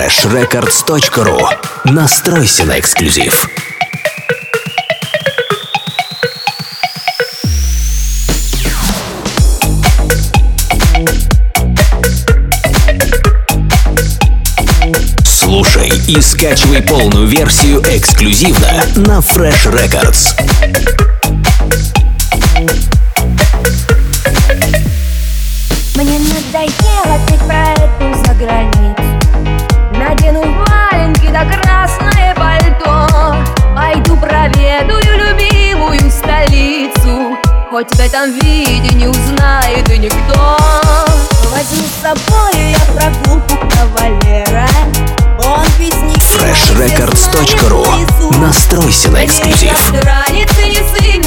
freshrecords.ru Настройся на эксклюзив. Слушай и скачивай полную версию эксклюзивно на Fresh Records. Хоть в этом виде не узнает и никто. Возьму с собой я прогулку кавалера. Он ведь не freshrecords.ru Настройся на эксклюзив. Границы не сын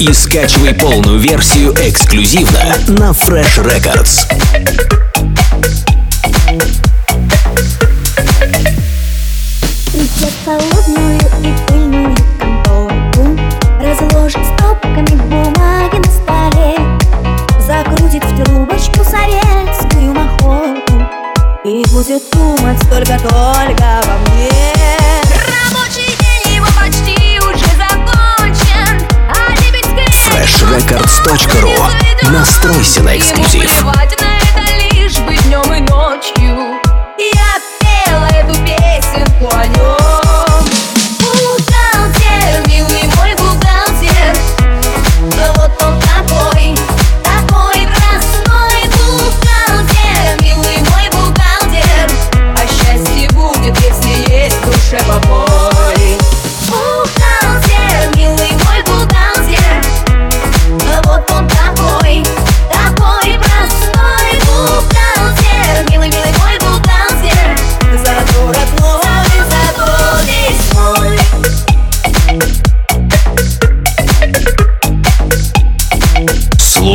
и скачивай полную версию эксклюзивно на Fresh Records. Придет холодную и freshrecords.ru Настройся на эксклюзив. Ему плевать на это лишь бы днем и